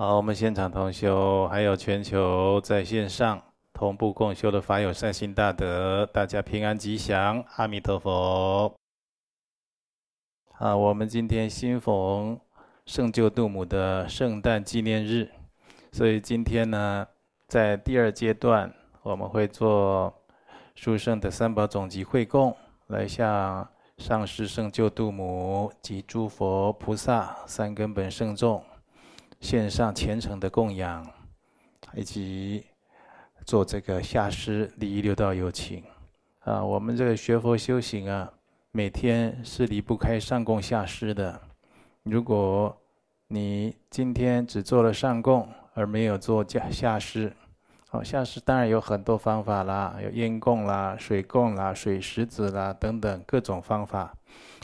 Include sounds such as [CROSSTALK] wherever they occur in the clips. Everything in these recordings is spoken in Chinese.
好，我们现场同修，还有全球在线上同步共修的法友善心大德，大家平安吉祥，阿弥陀佛。啊，我们今天新逢圣救度母的圣诞纪念日，所以今天呢，在第二阶段，我们会做殊胜的三宝总集会供，来向上师圣救度母及诸佛菩萨三根本圣众。献上虔诚的供养，以及做这个下施利益六道有情啊。我们这个学佛修行啊，每天是离不开上供下施的。如果你今天只做了上供，而没有做下下施，哦，下施当然有很多方法啦，有烟供啦、水供啦、水石子啦等等各种方法，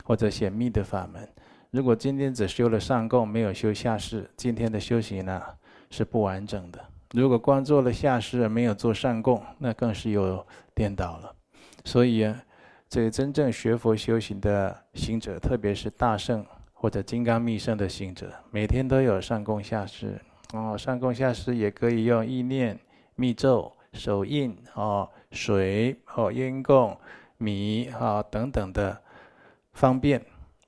或者显密的法门。如果今天只修了上供，没有修下施，今天的修行呢是不完整的。如果光做了下施而没有做上供，那更是有颠倒了。所以啊，这个真正学佛修行的行者，特别是大圣或者金刚密圣的行者，每天都有上供下施哦。上供下施也可以用意念、密咒、手印哦、水哦、烟供、米啊、哦、等等的方便。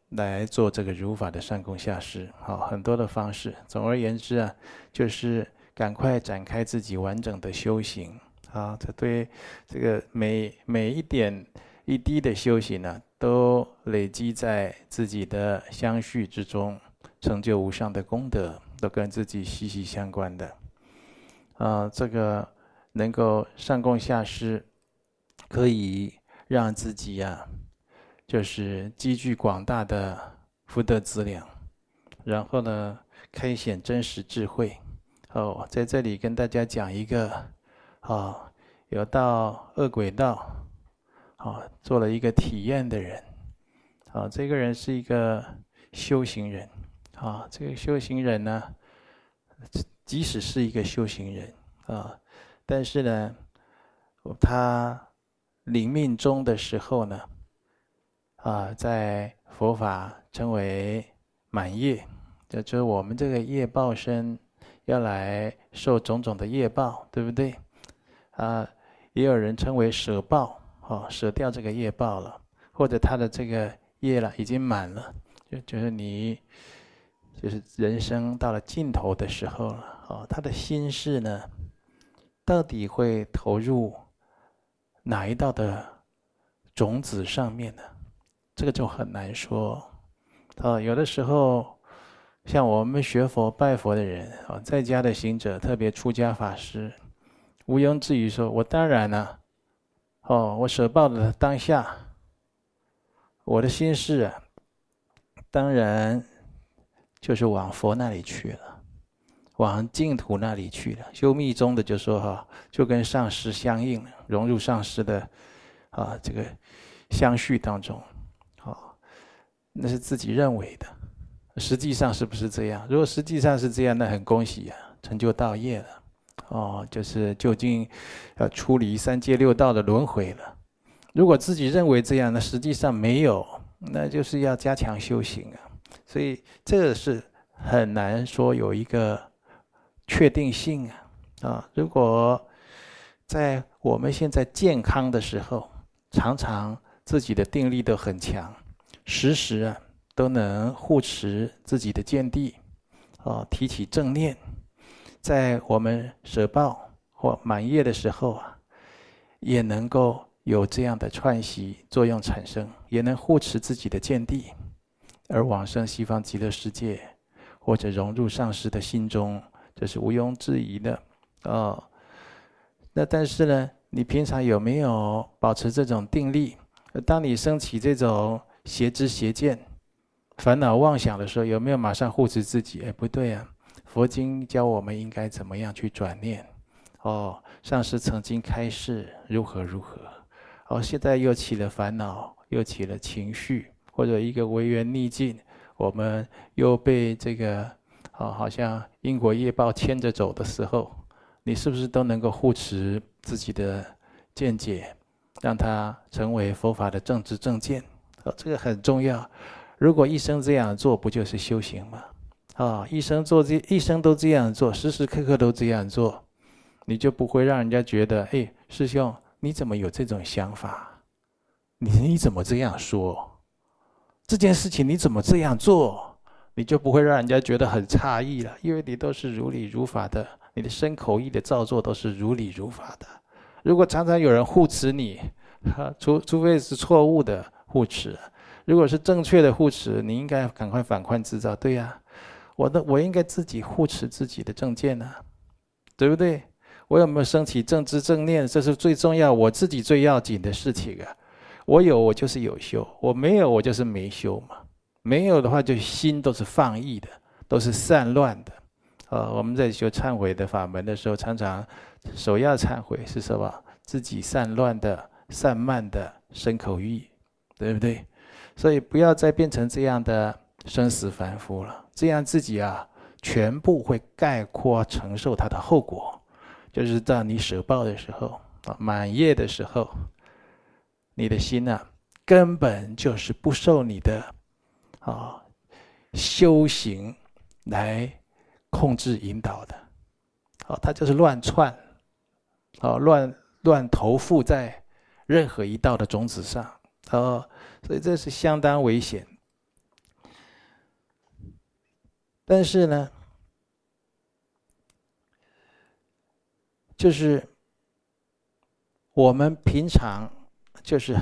来做这个如法的上供下施，好，很多的方式。总而言之啊，就是赶快展开自己完整的修行啊！这对这个每每一点一滴的修行呢、都累积在自己的相续之中，成就无上的功德，都跟自己息息相关的。啊，这个能够上供下施，可以让自己呀、啊。就是积聚广大的福德资粮，然后呢，开显真实智慧。哦，在这里跟大家讲一个，啊，有到恶鬼道，啊，做了一个体验的人，啊，这个人是一个修行人，啊，这个修行人呢，即使是一个修行人，啊，但是呢，他临命终的时候呢。啊，在佛法称为满业，就就是我们这个业报身要来受种种的业报，对不对？啊，也有人称为舍报，哦，舍掉这个业报了，或者他的这个业了已经满了，就就是你，就是人生到了尽头的时候了，哦，他的心事呢，到底会投入哪一道的种子上面呢？这个就很难说，啊，有的时候，像我们学佛拜佛的人啊，在家的行者，特别出家法师，毋庸置疑说，我当然了，哦，我舍报的当下，我的心事啊，当然就是往佛那里去了，往净土那里去了。修密宗的就说哈，就跟上师相应了，融入上师的啊这个相续当中。那是自己认为的，实际上是不是这样？如果实际上是这样，那很恭喜呀，成就道业了。哦，就是究竟要出离三界六道的轮回了。如果自己认为这样，那实际上没有，那就是要加强修行啊。所以这个是很难说有一个确定性啊。啊，如果在我们现在健康的时候，常常自己的定力都很强。时时啊，都能护持自己的见地，哦，提起正念，在我们舍报或满业的时候啊，也能够有这样的串习作用产生，也能护持自己的见地，而往生西方极乐世界，或者融入上师的心中，这是毋庸置疑的，哦。那但是呢，你平常有没有保持这种定力？当你升起这种邪知邪见、烦恼妄想的时候，有没有马上护持自己？哎，不对啊！佛经教我们应该怎么样去转念？哦，上师曾经开示如何如何，哦，现在又起了烦恼，又起了情绪，或者一个违缘逆境，我们又被这个，哦，好像因果业报牵着走的时候，你是不是都能够护持自己的见解，让它成为佛法的正知正见？哦，这个很重要。如果一生这样做，不就是修行吗？啊，一生做这一生都这样做，时时刻刻都这样做，你就不会让人家觉得，哎，师兄你怎么有这种想法？你你怎么这样说？这件事情你怎么这样做？你就不会让人家觉得很诧异了，因为你都是如理如法的，你的身口意的造作都是如理如法的。如果常常有人护持你，除除非是错误的护持，如果是正确的护持，你应该赶快反观自照。对呀，我的我应该自己护持自己的正见呢，对不对？我有没有升起正知正念？这是最重要，我自己最要紧的事情啊。我有，我就是有修；我没有，我就是没修嘛。没有的话，就心都是放逸的，都是散乱的。呃，我们在修忏悔的法门的时候，常常首要忏悔是什么？自己散乱的、散漫的身口意，对不对？所以不要再变成这样的生死凡夫了，这样自己啊，全部会概括承受它的后果。就是到你舍报的时候啊，满业的时候，你的心呢、啊，根本就是不受你的啊修行来控制引导的，啊，它就是乱窜，啊，乱乱投附在任何一道的种子上，哦，所以这是相当危险。但是呢，就是我们平常就是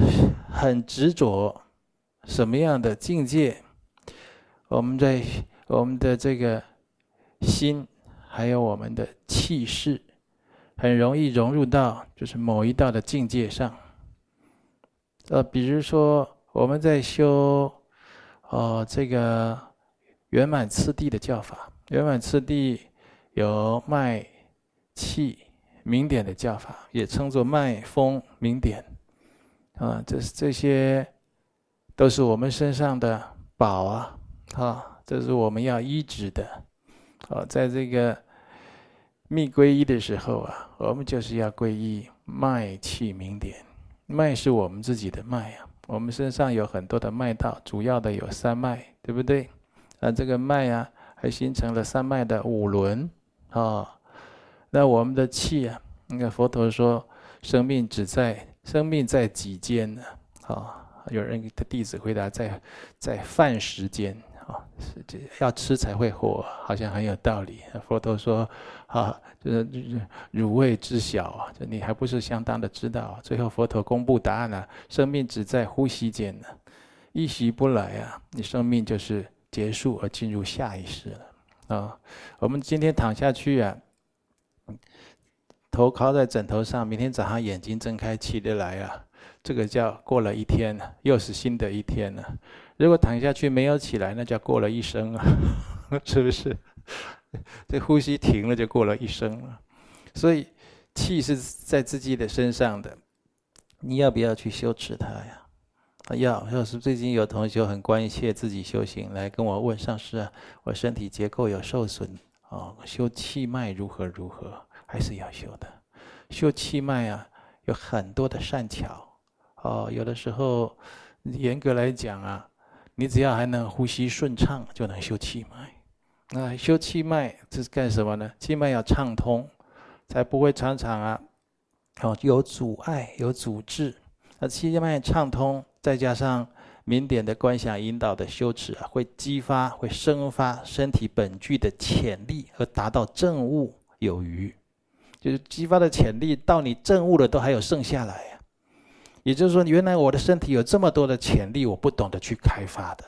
很执着什么样的境界，我们在我们的这个。心，还有我们的气势，很容易融入到就是某一道的境界上。呃，比如说我们在修，哦，这个圆满次第的教法，圆满次第有脉、气、明点的教法，也称作脉、风、明点。啊，这是这些，都是我们身上的宝啊！啊，这是我们要依止的。啊，在这个密皈依的时候啊，我们就是要皈依脉气明点。脉是我们自己的脉啊，我们身上有很多的脉道，主要的有三脉，对不对？啊，这个脉啊，还形成了三脉的五轮啊。那我们的气啊，那个佛陀说，生命只在生命在己间呢。啊，有人的弟子回答，在在饭食间。啊，是这要吃才会活，好像很有道理。佛陀说：“啊，就是汝未知晓啊，就你还不是相当的知道。”最后佛陀公布答案了：生命只在呼吸间呢，一息不来啊，你生命就是结束而进入下一世了。啊，我们今天躺下去啊，头靠在枕头上，明天早上眼睛睁开起得来啊，这个叫过了一天，又是新的一天了。如果躺下去没有起来，那叫过了一生啊，[LAUGHS] 是不是？[LAUGHS] 这呼吸停了就过了一生了。所以气是在自己的身上的，你要不要去修持它呀？要。要是最近有同学很关切自己修行，来跟我问上师啊，我身体结构有受损哦，修气脉如何如何？还是要修的。修气脉啊，有很多的善巧哦，有的时候严格来讲啊。你只要还能呼吸顺畅，就能修气脉。那修气脉这是干什么呢？气脉要畅通，才不会常常啊，哦有阻碍、有阻滞。那气脉畅通，再加上明点的观想引导的修持啊，会激发、会生发身体本具的潜力，而达到证悟有余。就是激发的潜力到你证悟了，都还有剩下来。也就是说，原来我的身体有这么多的潜力，我不懂得去开发的。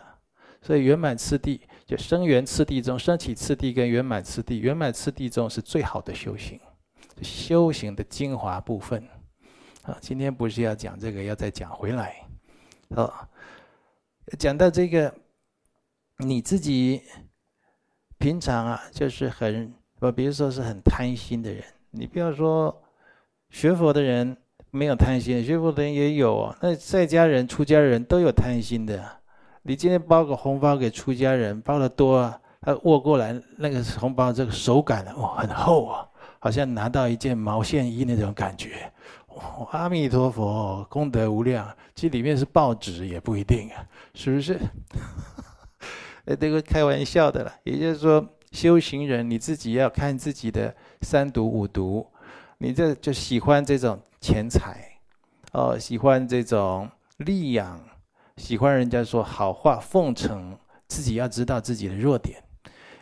所以圆满次第，就生圆次第中，升起次第跟圆满次第，圆满次第中是最好的修行，修行的精华部分。啊，今天不是要讲这个，要再讲回来。啊，讲到这个，你自己平常啊，就是很，我比如说是很贪心的人，你不要说学佛的人。没有贪心，学佛的人也有啊。那在家人、出家人都有贪心的。你今天包个红包给出家人，包的多啊，他握过来那个红包，这个手感哦很厚啊，好像拿到一件毛线衣那种感觉。阿弥陀佛，功德无量。这里面是报纸也不一定啊，是不是？呃，[LAUGHS] 这个开玩笑的了。也就是说，修行人你自己要看自己的三毒五毒，你这就喜欢这种钱财，哦，喜欢这种利养，喜欢人家说好话奉承，自己要知道自己的弱点。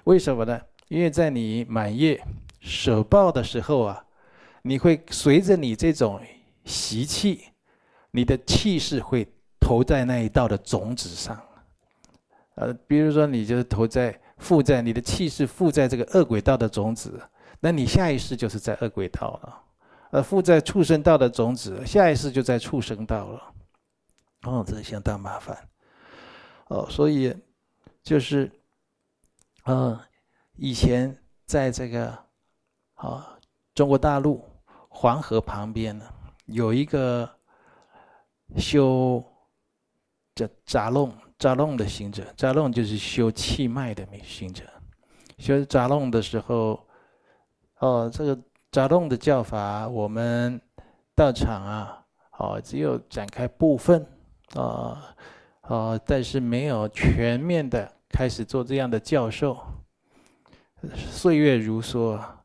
为什么呢？因为在你满业舍报的时候啊，你会随着你这种习气，你的气势会投在那一道的种子上。呃，比如说你就是投在附在你的气势附在这个恶鬼道的种子，那你下一世就是在恶鬼道了。呃，附在畜生道的种子，下一世就在畜生道了。哦，这相当麻烦。哦，所以就是。嗯，以前在这个啊中国大陆黄河旁边呢，有一个修叫扎龙扎龙的行者，扎龙就是修气脉的行者。修扎龙的时候，哦，这个扎龙的教法，我们道场啊，哦，只有展开部分啊，哦，但是没有全面的。开始做这样的教授，岁月如梭啊！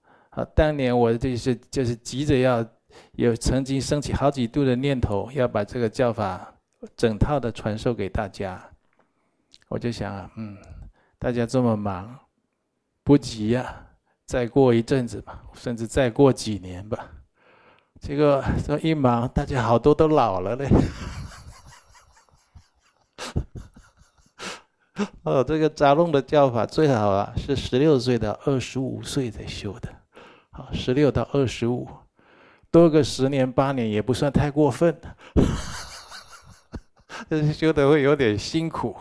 当年我就是就是急着要有曾经升起好几度的念头，要把这个教法整套的传授给大家。我就想啊，嗯，大家这么忙，不急呀，再过一阵子吧，甚至再过几年吧。结果这一忙，大家好多都老了嘞。[LAUGHS] 哦，这个扎龙的教法最好啊，是十六岁到二十五岁才修的。好，十六到二十五，多个十年八年也不算太过分。[LAUGHS] 但是修的会有点辛苦，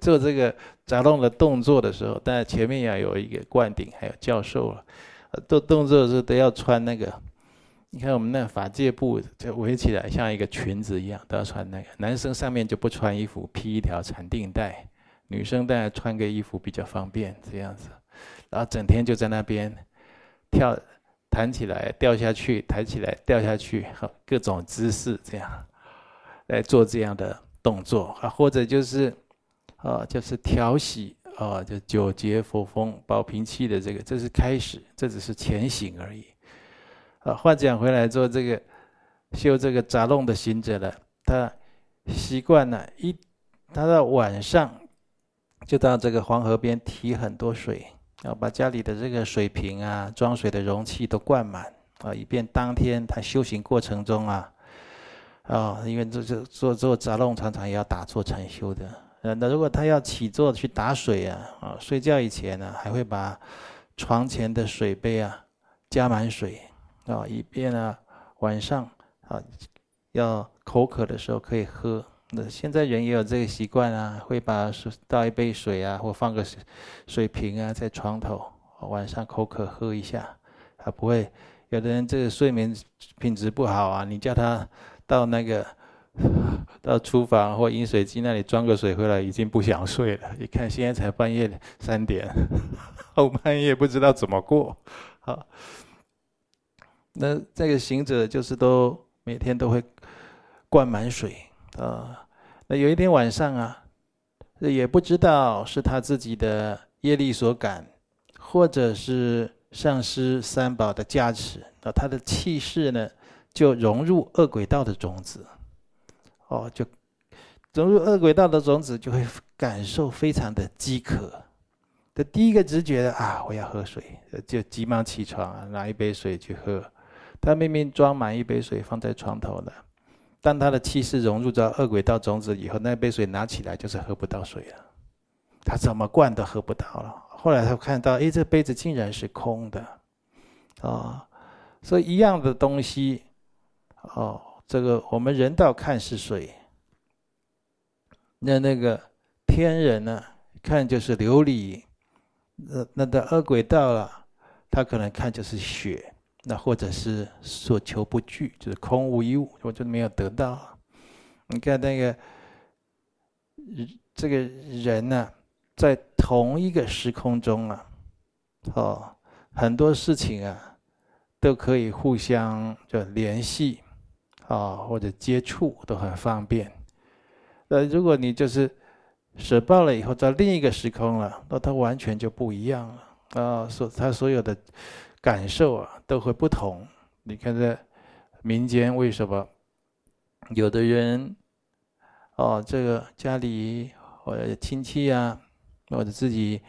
做这个扎龙的动作的时候，当然前面要有一个灌顶，还有教授了。做动作的时候都要穿那个，你看我们那法界布就围起来像一个裙子一样，都要穿那个。男生上面就不穿衣服，披一条禅定带。女生当然穿个衣服比较方便，这样子，然后整天就在那边跳，弹起来掉下去，抬起来掉下去，各种姿势这样来做这样的动作啊，或者就是啊，就是调息啊，就九节佛风保平气的这个，这是开始，这只是前行而已。啊，话讲回来，做这个修这个扎弄的行者了，他习惯了，一他到晚上。就到这个黄河边提很多水，要把家里的这个水瓶啊、装水的容器都灌满啊，以便当天他修行过程中啊，啊，因为这这做做杂弄常常也要打坐禅修的，呃，那如果他要起坐去打水啊，啊，睡觉以前呢，还会把床前的水杯啊加满水啊，以便呢晚上啊要口渴的时候可以喝。那现在人也有这个习惯啊，会把水倒一杯水啊，或放个水水瓶啊在床头，晚上口渴喝一下，啊不会。有的人这个睡眠品质不好啊，你叫他到那个 [LAUGHS] 到厨房或饮水机那里装个水回来，已经不想睡了。一看现在才半夜三点，[LAUGHS] 后半夜不知道怎么过。好，那这个行者就是都每天都会灌满水啊。那有一天晚上啊，也不知道是他自己的业力所感，或者是上师三宝的加持，啊，他的气势呢就融入恶鬼道的种子，哦，就融入恶鬼道的种子，就会感受非常的饥渴。的第一个直觉的啊，我要喝水，就急忙起床拿一杯水去喝。他明明装满一杯水放在床头的。当他的气势融入到恶鬼道种子以后，那杯水拿起来就是喝不到水了。他怎么灌都喝不到了。后来他看到，哎，这杯子竟然是空的，啊，所以一样的东西，哦，这个我们人道看是水，那那个天人呢，看就是琉璃，那那的恶鬼道啊，他可能看就是血。那或者是所求不具，就是空无一物，我就没有得到。你看那个这个人呢、在同一个时空中啊，哦，很多事情啊，都可以互相就联系，啊，或者接触都很方便。呃，如果你就是舍报了以后，到另一个时空了，那他完全就不一样了啊！所他所有的感受啊，都会不同。你看在民间，为什么有的人哦，这个家里或者亲戚啊，或者自己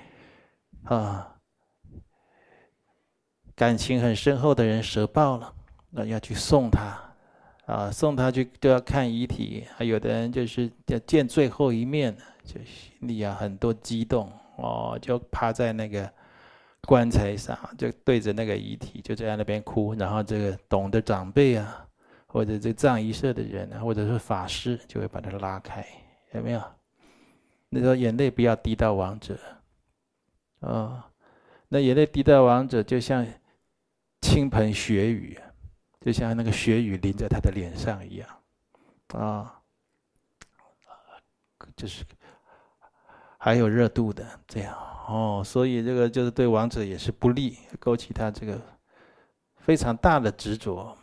啊，感情很深厚的人舍报了，那要去送他。啊，送他去都要看遗体，还有的人就是要见最后一面，就心里啊很多激动哦，就趴在那个棺材上，就对着那个遗体就在那边哭，然后这个懂的长辈啊，或者这葬仪社的人啊，或者是法师，就会把他拉开，有没有？那时候眼泪不要滴到亡者，啊、哦，那眼泪滴到亡者，就像倾盆血雨。就像那个血雨淋在他的脸上一样，啊，就是还有热度的这样哦，所以这个就是对王者也是不利，勾起他这个非常大的执着。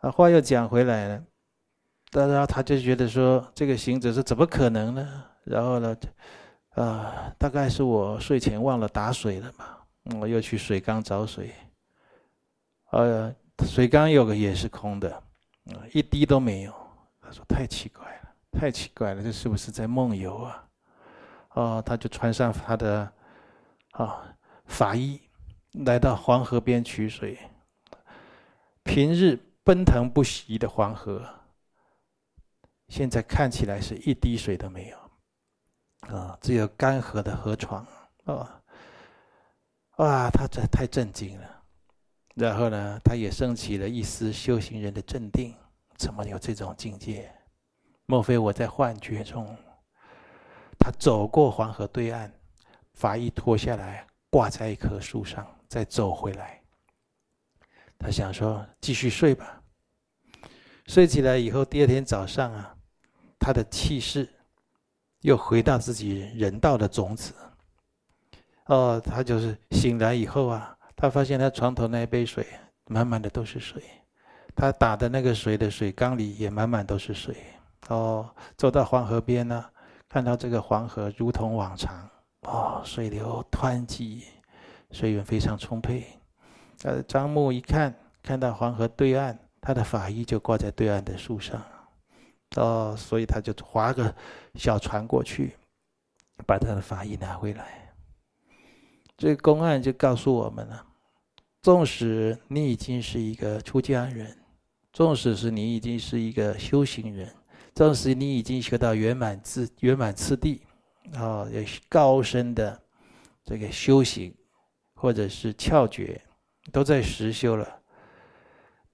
啊，话又讲回来了，当然他就觉得说这个行者是怎么可能呢？然后呢，啊，大概是我睡前忘了打水了嘛，我又去水缸找水。呃，水缸有个也是空的，一滴都没有。他说太奇怪了，太奇怪了，这是不是在梦游啊？哦，他就穿上他的啊法衣，来到黄河边取水。平日奔腾不息的黄河，现在看起来是一滴水都没有，啊，只有干涸的河床。啊，哇，他这太震惊了。然后呢，他也升起了一丝修行人的镇定。怎么有这种境界？莫非我在幻觉中？他走过黄河对岸，法衣脱下来挂在一棵树上，再走回来。他想说：继续睡吧。睡起来以后，第二天早上啊，他的气势又回到自己人道的种子。哦，他就是醒来以后啊。他发现他床头那一杯水满满的都是水，他打的那个水的水缸里也满满都是水。哦，走到黄河边呢，看到这个黄河如同往常，哦，水流湍急，水源非常充沛。呃，张牧一看，看到黄河对岸，他的法衣就挂在对岸的树上。哦，所以他就划个小船过去，把他的法衣拿回来。这个公案就告诉我们了。纵使你已经是一个出家人，纵使是你已经是一个修行人，纵使你已经学到圆满自圆满次第，啊，有高深的这个修行，或者是窍诀，都在实修了。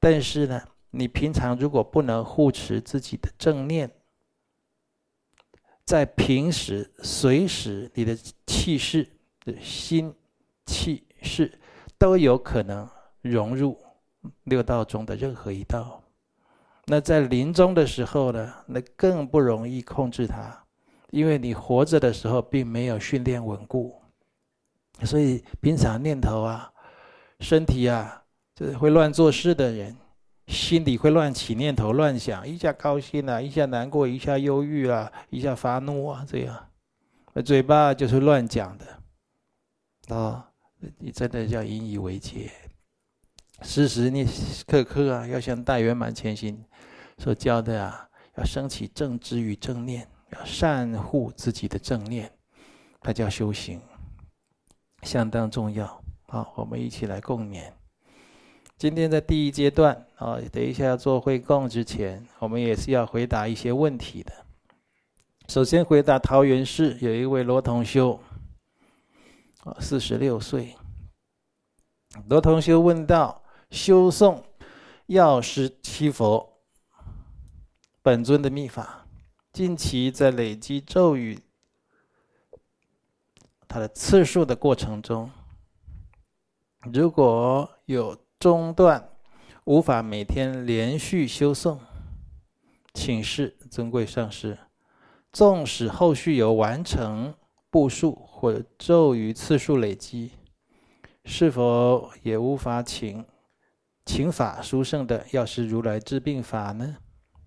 但是呢，你平常如果不能护持自己的正念，在平时随时你的气势的心气势。都有可能融入六道中的任何一道。那在临终的时候呢，那更不容易控制它，因为你活着的时候并没有训练稳固，所以平常念头啊、身体啊，就是会乱做事的人，心里会乱起念头、乱想，一下高兴啊，一下难过，一下忧郁啊，一下发怒啊，这样，那嘴巴就是乱讲的，啊。你真的要引以为戒，时时你刻刻啊，要像大圆满前行所教的啊，要升起正知与正念，要善护自己的正念，它叫修行，相当重要。好，我们一起来共勉。今天在第一阶段啊，等一下要做会供之前，我们也是要回答一些问题的。首先回答桃园市有一位罗同修。啊，四十六岁。罗同学问到：修诵药师七佛本尊的秘法，近期在累积咒语，它的次数的过程中，如果有中断，无法每天连续修诵，请示尊贵上师，纵使后续有完成。步数或者咒语次数累积，是否也无法请请法殊胜的药师如来治病法呢？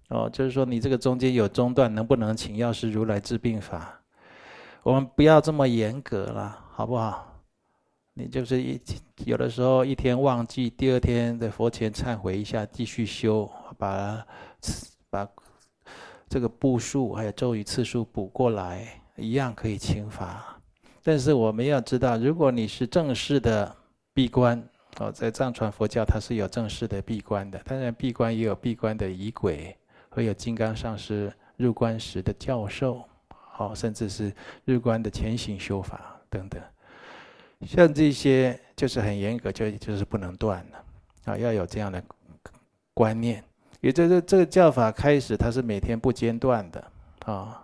哦，就是说你这个中间有中断，能不能请药师如来治病法？我们不要这么严格了，好不好？你就是一有的时候一天忘记，第二天在佛前忏悔一下，继续修，把把这个步数还有咒语次数补过来，一样可以请法。但是我们要知道，如果你是正式的闭关哦，在藏传佛教它是有正式的闭关的，当然闭关也有闭关的仪轨，会有金刚上师入关时的教授，哦，甚至是入关的前行修法等等，像这些就是很严格，就就是不能断了啊，要有这样的观念。也就是这个教法开始，它是每天不间断的啊。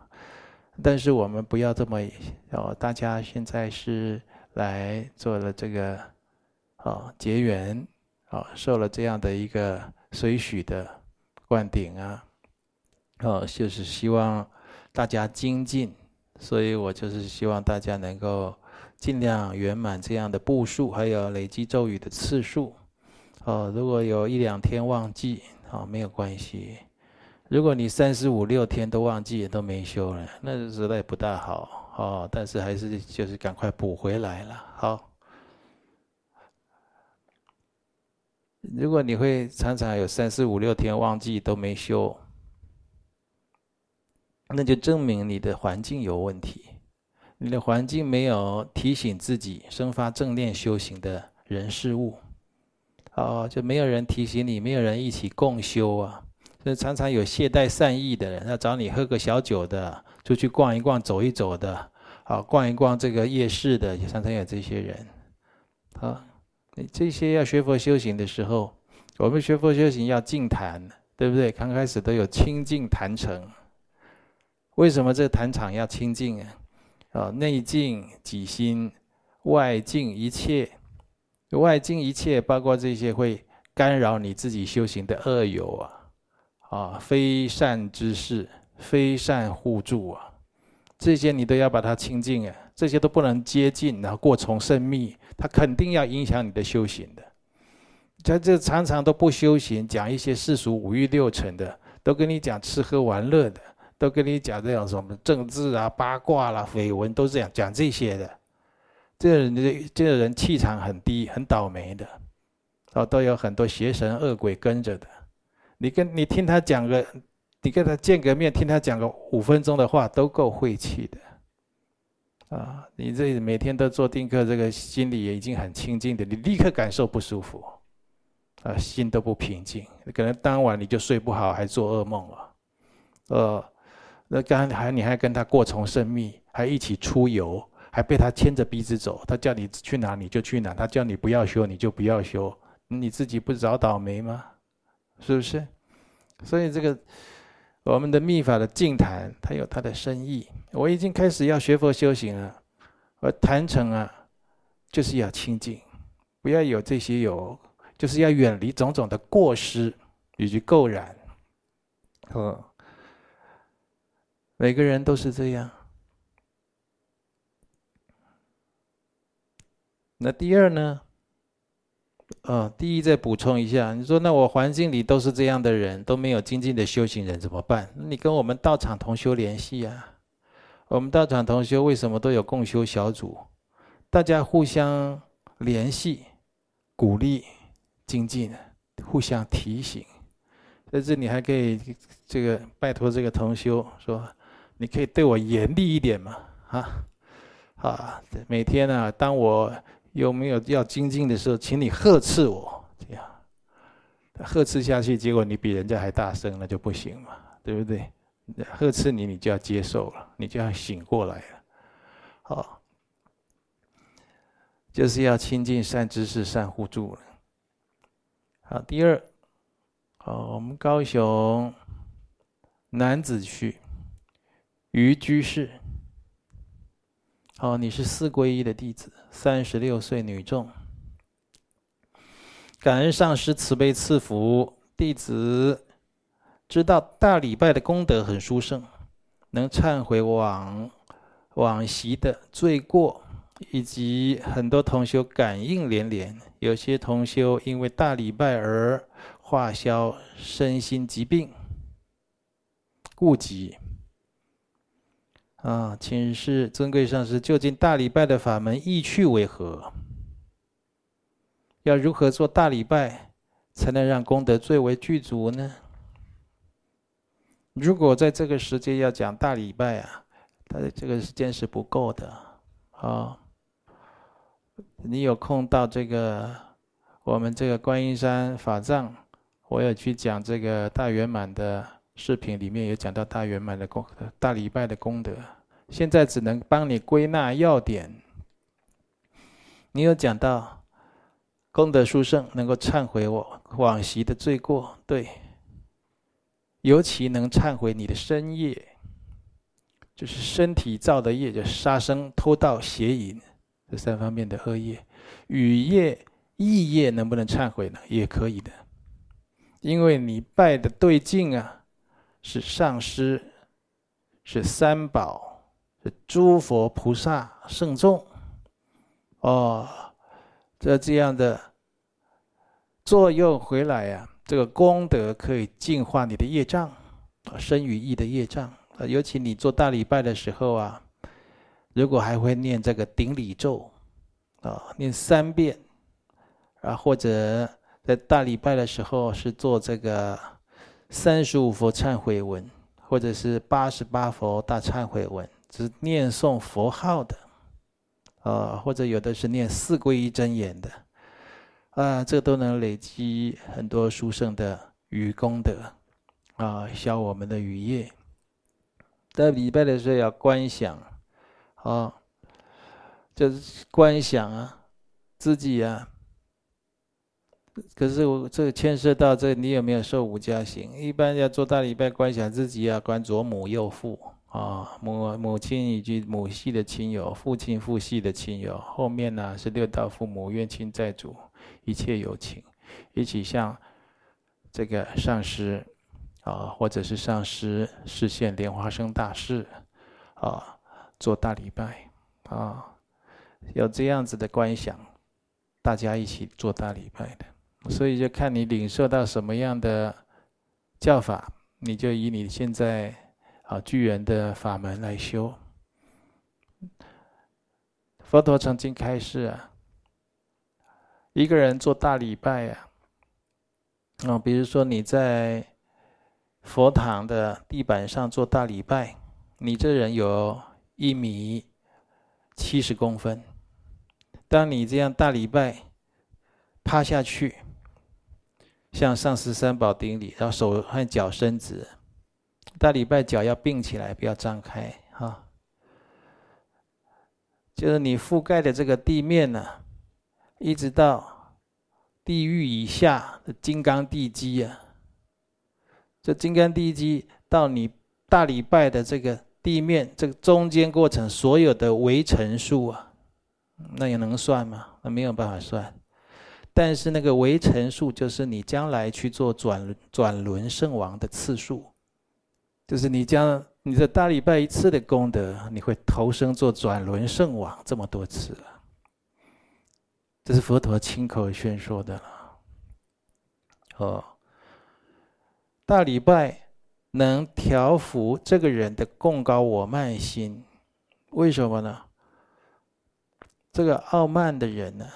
但是我们不要这么哦，大家现在是来做了这个哦结缘哦，受了这样的一个随许的灌顶啊，哦，就是希望大家精进，所以我就是希望大家能够尽量圆满这样的步数，还有累积咒语的次数。哦，如果有一两天忘记，哦，没有关系。如果你三十五六天都忘记都没修了，那实在不大好哦。但是还是就是赶快补回来了。好，如果你会常常有三四五六天忘记都没修，那就证明你的环境有问题，你的环境没有提醒自己生发正念修行的人事物，哦，就没有人提醒你，没有人一起共修啊。所以常常有懈怠善意的人，要找你喝个小酒的，出去逛一逛、走一走的，啊，逛一逛这个夜市的，也常常有这些人。啊，你这些要学佛修行的时候，我们学佛修行要净坛，对不对？刚开始都有清净坛城。为什么这个坛场要清净啊？啊，内净己心，外净一切，外净一切包括这些会干扰你自己修行的恶友啊。啊，非善之事，非善互助啊，这些你都要把它清净啊，这些都不能接近，然后过从甚密，它肯定要影响你的修行的。在这常常都不修行，讲一些世俗五欲六尘的，都跟你讲吃喝玩乐的，都跟你讲这样什么政治啊、八卦啦、绯闻，都这样讲这些的。这个人，这个人气场很低，很倒霉的，哦，都有很多邪神恶鬼跟着的。你跟你听他讲个，你跟他见个面，听他讲个五分钟的话，都够晦气的，啊！你这每天都做定课，这个心里也已经很清净的，你立刻感受不舒服，啊，心都不平静，可能当晚你就睡不好，还做噩梦了，呃，那刚还你还跟他过从甚密，还一起出游，还被他牵着鼻子走，他叫你去哪你就去哪，他叫你不要修你就不要修，你自己不找倒霉吗？是不是？所以这个我们的密法的净坛，它有它的深意。我已经开始要学佛修行了，而坛城啊，就是要清净，不要有这些有，就是要远离种种的过失以及垢染。哦，每个人都是这样。那第二呢？嗯，第一再补充一下，你说那我环境里都是这样的人，都没有精进的修行人怎么办？你跟我们道场同修联系啊！我们道场同修为什么都有共修小组？大家互相联系、鼓励、精进，互相提醒。在这里还可以这个拜托这个同修说，你可以对我严厉一点嘛？啊，啊，每天啊，当我。有没有要精进的时候，请你呵斥我，这样，呵斥下去，结果你比人家还大声，那就不行嘛，对不对？呵斥你，你就要接受了，你就要醒过来了，好，就是要亲近善知识、善互助了。好，第二，好，我们高雄楠梓区于居士。哦，你是四皈依的弟子，三十六岁女众，感恩上师慈悲赐福，弟子知道大礼拜的功德很殊胜，能忏悔往往昔的罪过，以及很多同修感应连连，有些同修因为大礼拜而化消身心疾病，顾及。啊，请示尊贵上师，究竟大礼拜的法门意趣为何？要如何做大礼拜，才能让功德最为具足呢？如果在这个时间要讲大礼拜啊，他的这个时间是不够的啊。你有空到这个我们这个观音山法藏，我有去讲这个大圆满的。视频里面有讲到大圆满的功，大礼拜的功德。现在只能帮你归纳要点。你有讲到功德殊胜，能够忏悔我往昔的罪过，对。尤其能忏悔你的身业，就是身体造的业，就杀生、偷盗、邪淫这三方面的恶业。语业、意业能不能忏悔呢？也可以的，因为你拜的对境啊。是上师，是三宝，是诸佛菩萨圣众，哦，这这样的作用回来呀、啊，这个功德可以净化你的业障，身与意的业障。尤其你做大礼拜的时候啊，如果还会念这个顶礼咒，啊，念三遍，啊，或者在大礼拜的时候是做这个。三十五佛忏悔文，或者是八十八佛大忏悔文，只念诵佛号的，啊，或者有的是念四皈依真言的，啊，这都能累积很多殊胜的语功德，啊，消我们的语业。在礼拜的时候要观想，啊，就是观想啊，自己啊。可是我这牵涉到这，你有没有受五加行？一般要做大礼拜，观想自己啊观左母右父啊，母母亲以及母系的亲友，父亲父系的亲友，后面呢是六道父母、冤亲债主，一切有情，一起向这个上师啊，或者是上师实现莲花生大事啊，做大礼拜啊，有这样子的观想，大家一起做大礼拜的。所以就看你领受到什么样的教法，你就以你现在啊具缘的法门来修。佛陀曾经开示啊，一个人做大礼拜啊，啊，比如说你在佛堂的地板上做大礼拜，你这人有一米七十公分，当你这样大礼拜趴下去。向上师三宝顶礼，然后手和脚伸直。大礼拜脚要并起来，不要张开哈。就是你覆盖的这个地面呢，一直到地狱以下的金刚地基啊。这金刚地基到你大礼拜的这个地面，这个中间过程所有的围城数啊，那也能算吗？那没有办法算。但是那个微尘数，就是你将来去做转转轮圣王的次数，就是你将你的大礼拜一次的功德，你会投生做转轮圣王这么多次了。这是佛陀亲口宣说的了。哦，大礼拜能调伏这个人的贡高我慢心，为什么呢？这个傲慢的人呢，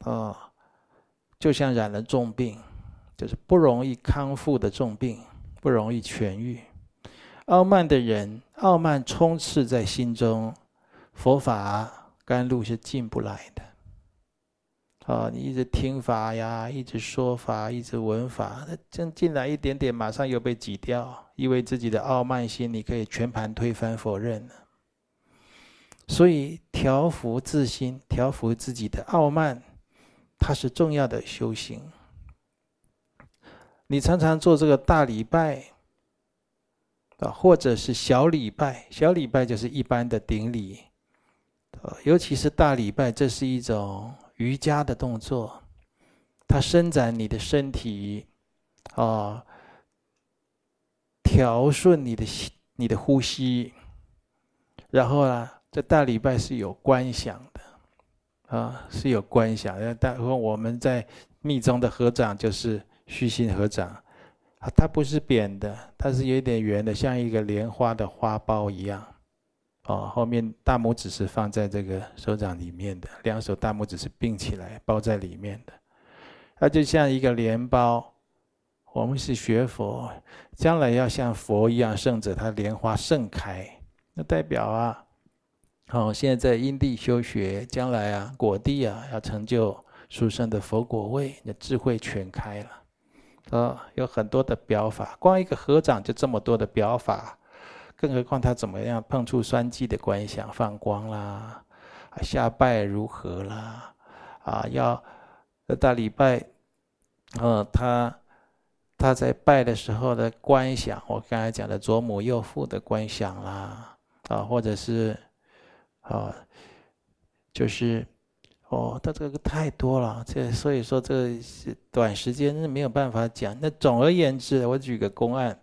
哦。就像染了重病，就是不容易康复的重病，不容易痊愈。傲慢的人，傲慢充斥在心中，佛法甘露是进不来的。啊，你一直听法呀，一直说法，一直闻法，那进进来一点点，马上又被挤掉，因为自己的傲慢心，你可以全盘推翻否认。所以调伏自心，调伏自己的傲慢。它是重要的修行。你常常做这个大礼拜啊，或者是小礼拜。小礼拜就是一般的顶礼，尤其是大礼拜，这是一种瑜伽的动作，它伸展你的身体，啊，调顺你的你的呼吸，然后啊，这大礼拜是有观想。啊，是有观想。但我们在密宗的合掌就是虚心合掌，它不是扁的，它是有点圆的，像一个莲花的花苞一样。哦，后面大拇指是放在这个手掌里面的，两手大拇指是并起来包在里面的，它就像一个莲包。我们是学佛，将来要像佛一样圣者，他莲花盛开，那代表啊，哦，现在在因地修学，将来啊果地啊要成就殊胜的佛果位，那智慧全开了，哦，有很多的表法，光一个合掌就这么多的表法。更何况他怎么样碰触双际的观想放光啦，下拜如何啦，啊，要大礼拜，嗯，他他在拜的时候的观想，我刚才讲的左母右父的观想啦，啊，或者是啊，就是哦，他这个太多了，这所以说这是短时间是没有办法讲。那总而言之，我举个公案。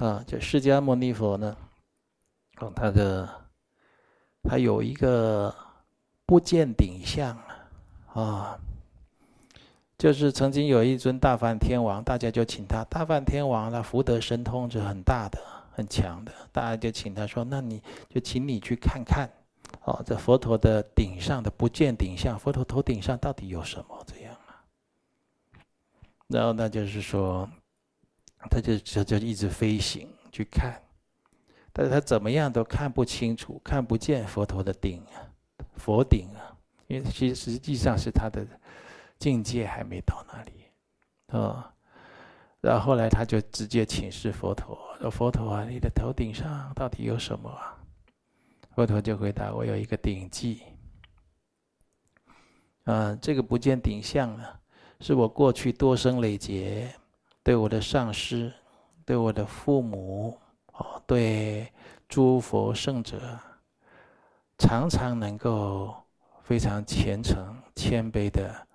啊，就释迦牟尼佛呢，哦，他的他有一个不见顶相啊，就是曾经有一尊大梵天王，大家就请他。大梵天王他福德神通是很大的、很强的，大家就请他说：“那你就请你去看看，哦，这佛陀的顶上的不见顶相，佛陀头顶上到底有什么？”这样啊，然后那就是说。他就就就一直飞行去看，但是他怎么样都看不清楚，看不见佛陀的顶啊，佛顶啊，因为其实实际上是他的境界还没到那里，啊，然后后来他就直接请示佛陀说：“佛陀啊，你的头顶上到底有什么啊？”佛陀就回答：“我有一个顶记，啊，这个不见顶相呢，是我过去多生累劫。”对我的上师，对我的父母，哦，对诸佛圣者，常常能够非常虔诚、谦卑的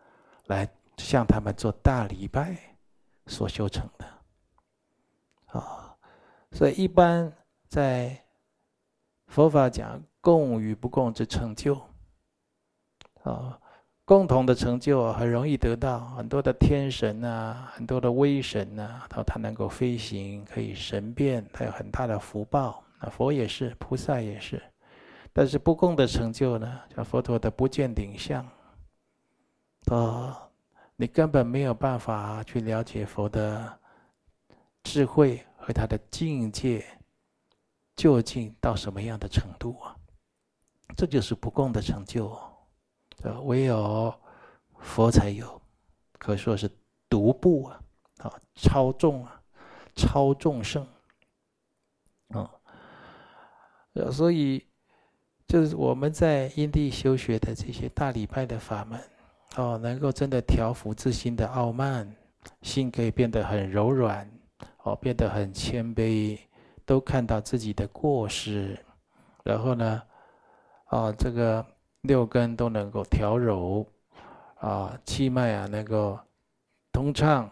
来向他们做大礼拜所修成的，啊，所以一般在佛法讲共与不共之成就，啊。共同的成就很容易得到，很多的天神啊，很多的威神啊，他他能够飞行，可以神变，他有很大的福报。那佛也是，菩萨也是。但是不共的成就呢，像佛陀的不见顶相，啊，你根本没有办法去了解佛的智慧和他的境界究竟到什么样的程度啊？这就是不共的成就。呃唯有佛才有，可说是独步啊，啊，超众啊，超众生，啊，所以就是我们在因地修学的这些大礼拜的法门，哦，能够真的调伏自心的傲慢，心可以变得很柔软，哦，变得很谦卑，都看到自己的过失，然后呢，啊，这个。六根都能够调柔，啊，气脉啊能够通畅，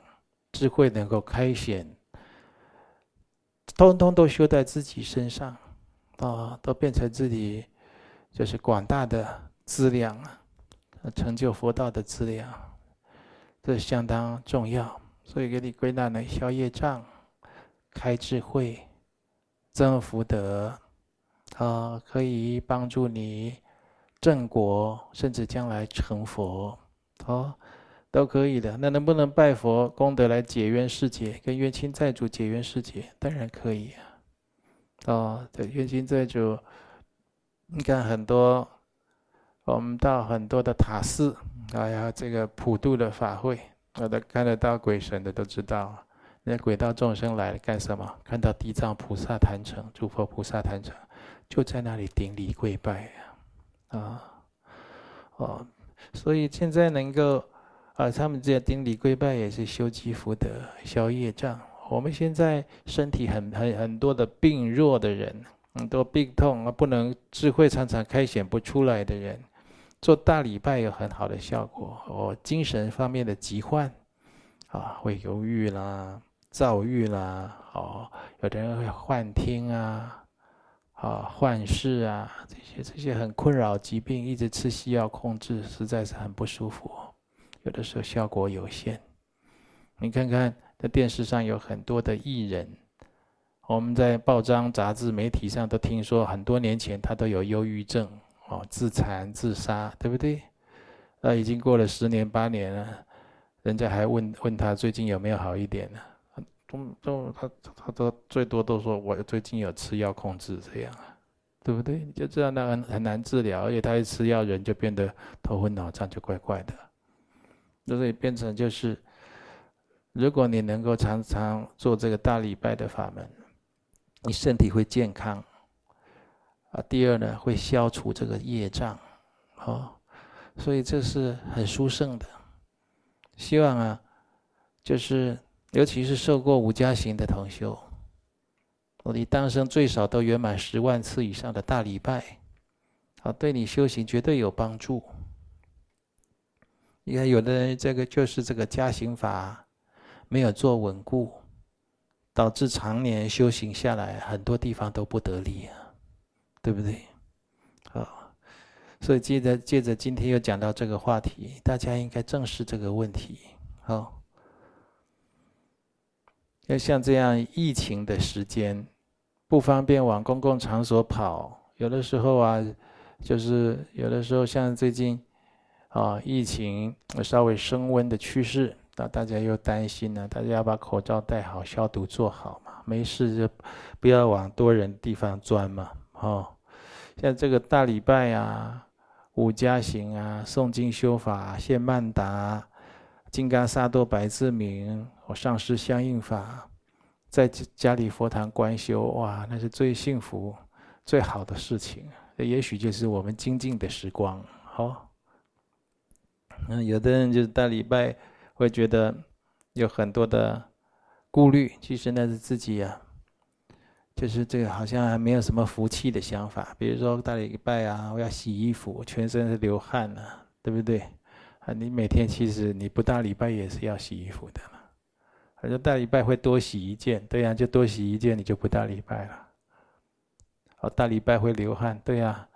智慧能够开显，通通都修在自己身上，啊，都变成自己就是广大的资粮啊，成就佛道的资粮，这相当重要。所以给你归纳呢，消业障、开智慧、增福德，啊，可以帮助你。正果，甚至将来成佛，哦，都可以的。那能不能拜佛功德来解冤释结，跟冤亲债主解冤释结？当然可以啊。哦，对，冤亲债主，你看很多，我们到很多的塔寺，哎呀，这个普渡的法会，我都看得到鬼神的都知道，那鬼道众生来了干什么？看到地藏菩萨坛城，诸佛菩萨坛城，就在那里顶礼跪拜呀。啊，哦，所以现在能够啊，他们这样顶礼跪拜也是修积福德、消业障。我们现在身体很很很多的病弱的人，很多病痛啊，不能智慧常常开显不出来的人，做大礼拜有很好的效果。哦，精神方面的疾患啊，会忧郁啦、躁郁啦，哦，有的人会幻听啊。啊，幻视啊，这些这些很困扰疾病，一直吃西药控制，实在是很不舒服。有的时候效果有限。你看看在电视上有很多的艺人，我们在报章、杂志、媒体上都听说，很多年前他都有忧郁症，哦，自残、自杀，对不对？那已经过了十年八年了，人家还问问他最近有没有好一点呢？中中他他都最多都说我最近有吃药控制这样啊，对不对？你就这样那很很难治疗，而且他一吃药人就变得头昏脑胀，就怪怪的。所以变成就是，如果你能够常常做这个大礼拜的法门，你身体会健康。啊，第二呢，会消除这个业障，哦，所以这是很殊胜的。希望啊，就是尤其是受过五加行的同修，你当生最少都圆满十万次以上的大礼拜，啊，对你修行绝对有帮助。你看，有的人这个就是这个加行法没有做稳固，导致常年修行下来，很多地方都不得力啊，对不对？好，所以接着接着今天又讲到这个话题，大家应该正视这个问题。好，要像这样疫情的时间，不方便往公共场所跑，有的时候啊，就是有的时候像最近。啊，疫情稍微升温的趋势，那大家又担心呢，大家要把口罩戴好，消毒做好嘛，没事就不要往多人地方钻嘛。哦，像这个大礼拜啊，五加行啊，诵经修法，献曼达，金刚萨埵白字明，我上师相应法，在家里佛堂观修，哇，那是最幸福、最好的事情。也许就是我们精进的时光。好。嗯，有的人就是大礼拜会觉得有很多的顾虑，其实那是自己呀、啊，就是这个好像还没有什么福气的想法。比如说大礼拜啊，我要洗衣服，全身是流汗了、对不对？啊，你每天其实你不大礼拜也是要洗衣服的嘛。反正大礼拜会多洗一件，对呀、就多洗一件，你就不大礼拜了。哦，大礼拜会流汗，对呀、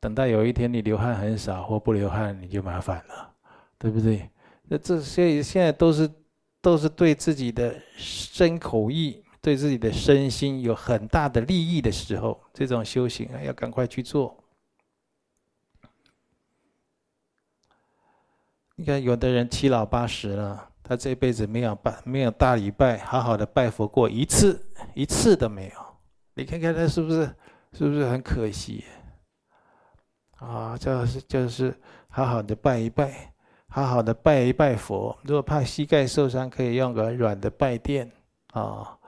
等到有一天你流汗很少或不流汗，你就麻烦了，对不对？那这些现在都是都是对自己的身口意、对自己的身心有很大的利益的时候，这种修行啊，要赶快去做。你看，有的人七老八十了，他这辈子没有拜没有大礼拜，好好的拜佛过一次，一次都没有。你看看他是不是是不是很可惜？啊，就是就是好好的拜一拜，好好的拜一拜佛。如果怕膝盖受伤，可以用个软的拜垫，啊，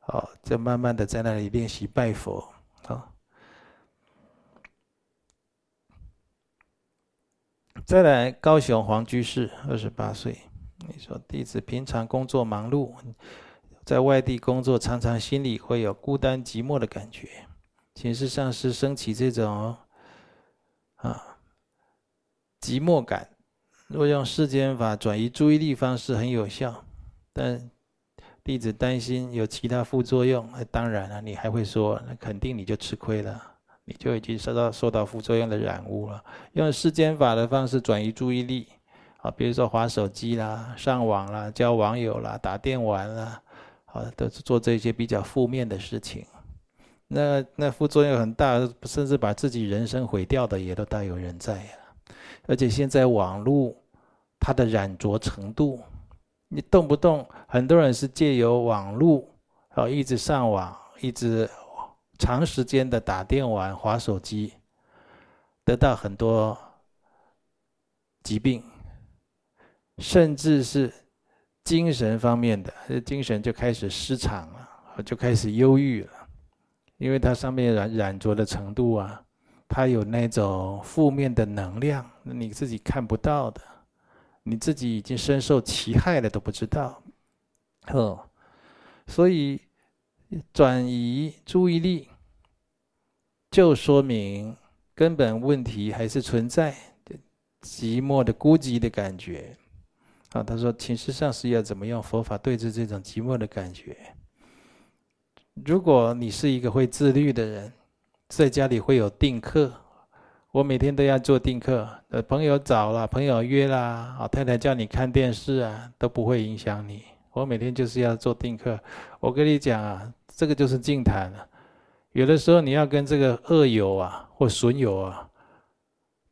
好，就慢慢的在那里练习拜佛。啊，再来，高雄黄居士，二十八岁，你说弟子平常工作忙碌，在外地工作，常常心里会有孤单寂寞的感觉，请示上师升起这种。啊，寂寞感，若用世间法转移注意力方式很有效，但弟子担心有其他副作用。那当然了，你还会说，那肯定你就吃亏了，你就已经受到受到副作用的染污了。用世间法的方式转移注意力，啊，比如说滑手机啦、上网啦、交网友啦、打电玩啦，啊，都是做这些比较负面的事情。那那副作用很大，甚至把自己人生毁掉的也都大有人在呀。而且现在网络它的染着程度，你动不动很多人是借由网络，然后一直上网，一直长时间的打电玩、滑手机，得到很多疾病，甚至是精神方面的，精神就开始失常了，就开始忧郁了。因为它上面染染着的程度啊，它有那种负面的能量，你自己看不到的，你自己已经深受其害了都不知道，哦，所以转移注意力，就说明根本问题还是存在寂寞的孤寂的感觉。啊，他说，请示上是要怎么用佛法对治这种寂寞的感觉？如果你是一个会自律的人，在家里会有定课，我每天都要做定课。呃，朋友找了，朋友约啦，啊，太太叫你看电视啊，都不会影响你。我每天就是要做定课。我跟你讲啊，这个就是净谈了。有的时候你要跟这个恶友啊或损友啊，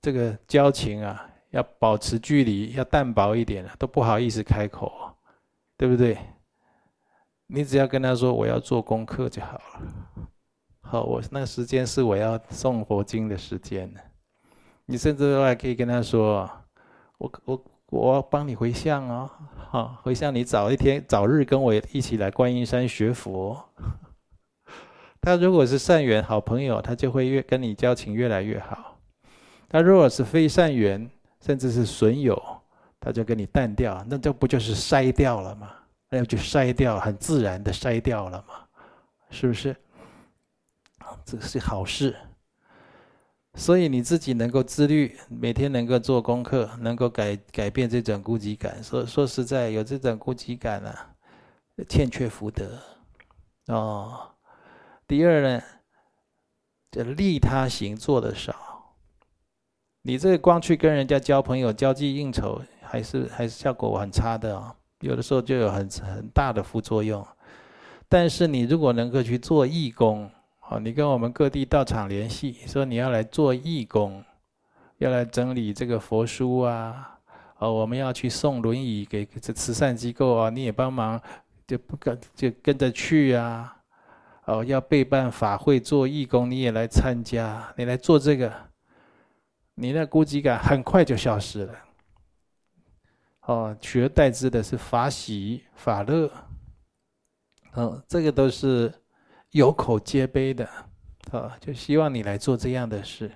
这个交情啊，要保持距离，要淡薄一点，都不好意思开口，对不对？你只要跟他说我要做功课就好了。好，我那时间是我要诵佛经的时间。你甚至还可以跟他说，我我我要帮你回向哦，好，回向你早一天早日跟我一起来观音山学佛。他如果是善缘好朋友，他就会越跟你交情越来越好。他如果是非善缘，甚至是损友，他就跟你淡掉，那这不就是筛掉了吗？那就筛掉，很自然的筛掉了嘛，是不是？这是好事。所以你自己能够自律，每天能够做功课，能够改改变这种孤寂感。说说实在，有这种孤寂感啊，欠缺福德哦。第二呢，这利他行做的少。你这光去跟人家交朋友、交际应酬，还是还是效果很差的哦。有的时候就有很很大的副作用。但是你如果能够去做义工，好，你跟我们各地道场联系，说你要来做义工，要来整理这个佛书啊，哦，我们要去送轮椅给这慈善机构啊，你也帮忙，就不跟就跟着去啊，哦，要备办法会做义工，你也来参加，你来做这个，你那孤寂感很快就消失了。哦，取而代之的是法喜法乐，哦，这个都是。有口皆碑的，啊，就希望你来做这样的事，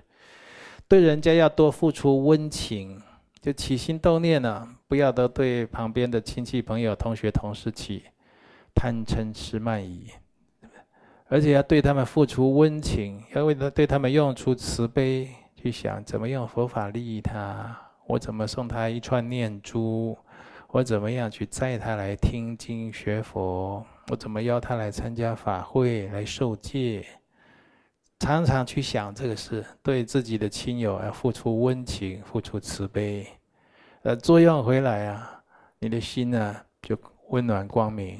对人家要多付出温情，就起心动念呢，不要都对旁边的亲戚朋友、同学同事起贪嗔痴慢疑，而且要对他们付出温情，要为他对他们用出慈悲，去想怎么用佛法利益他，我怎么送他一串念珠，我怎么样去载他来听经学佛。我怎么邀他来参加法会，来受戒？常常去想这个事，对自己的亲友要付出温情，付出慈悲，呃，作用回来啊，你的心呢就温暖光明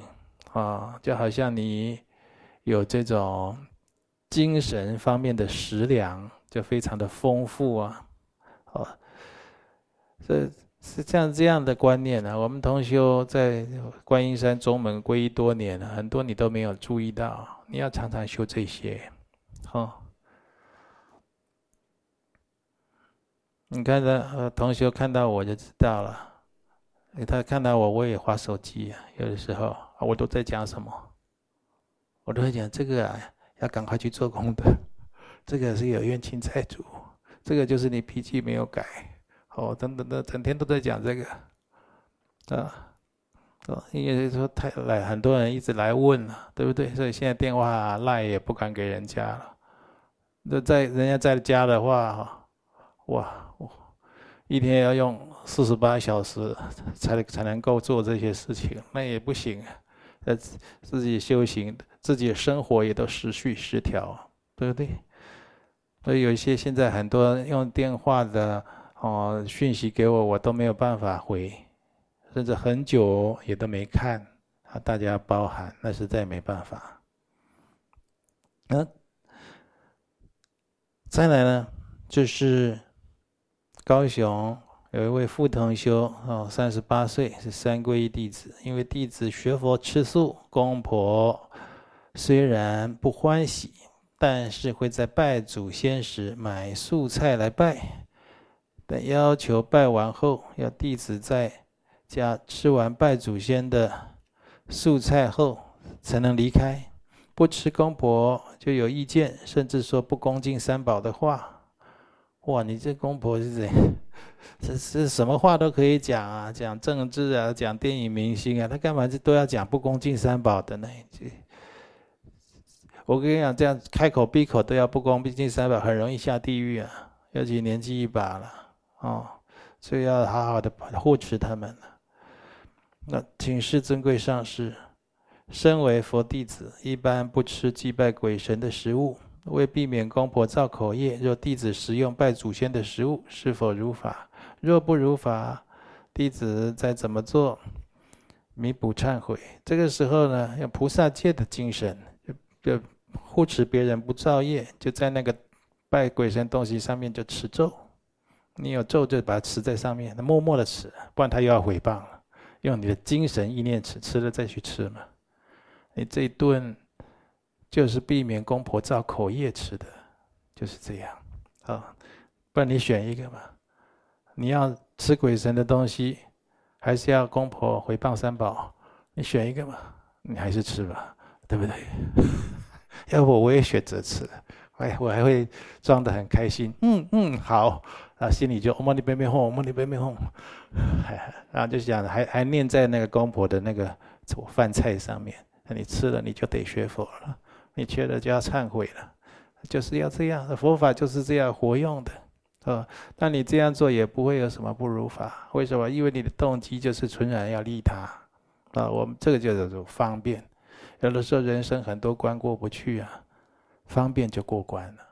啊，就好像你有这种精神方面的食粮，就非常的丰富啊，哦，这。是像这样的观念呢、我们同修在观音山宗门皈依多年了，很多你都没有注意到，你要常常修这些，好。你看到呃同修看到我就知道了，他看到我我也划手机啊，有的时候我都在讲什么，我都会讲这个啊，要赶快去做功德，这个是有冤亲债主，这个就是你脾气没有改。哦，等等等，整天都在讲这个，啊，哦，因为说太来，很多人一直来问了，对不对？所以现在电话赖也不敢给人家了。那在人家在家的话，哈，哇，一天要用四十八小时才才能够做这些事情，那也不行啊。呃，自己修行，自己生活也都失序失调，对不对？所以有一些现在很多用电话的。哦，讯息给我，我都没有办法回，甚至很久也都没看，啊，大家包涵，那实在没办法。嗯，再来呢，就是高雄有一位傅同修，哦，三十八岁，是三皈依弟子，因为弟子学佛吃素，公婆虽然不欢喜，但是会在拜祖先时买素菜来拜。但要求拜完后，要弟子在家吃完拜祖先的素菜后才能离开，不吃公婆就有意见，甚至说不恭敬三宝的话。哇，你这公婆是怎？[LAUGHS] 这是什么话都可以讲啊，讲政治啊，讲电影明星啊，他干嘛这都要讲不恭敬三宝的呢？这我跟你讲，这样开口闭口都要不恭敬三宝，很容易下地狱啊，尤其年纪一把了。哦，所以要好好的护持他们。那请示尊贵上师，身为佛弟子，一般不吃祭拜鬼神的食物，为避免公婆造口业，若弟子食用拜祖先的食物，是否如法？若不如法，弟子再怎么做，弥补忏悔。这个时候呢，用菩萨戒的精神，就护持别人不造业，就在那个拜鬼神东西上面就持咒。你有咒就把它持在上面，默默的持，不然他又要毁谤了。用你的精神意念吃，吃了再去吃嘛。你这一顿就是避免公婆造口业吃的，就是这样啊。不然你选一个嘛，你要吃鬼神的东西，还是要公婆毁谤三宝？你选一个嘛，你还是吃吧，对不对？要不我也选择吃，哎，我还会装得很开心，嗯嗯，好。啊，心里就嗡嘛呢呗咪吽，嗡嘛呢呗咪吽，[LAUGHS] 然后就想还还念在那个公婆的那个饭菜上面，那你吃了你就得学佛了，你缺了就要忏悔了，就是要这样，佛法就是这样活用的，啊，那你这样做也不会有什么不如法，为什么？因为你的动机就是纯然要利他，啊，我们这个就叫做方便，有的时候人生很多关过不去啊，方便就过关了。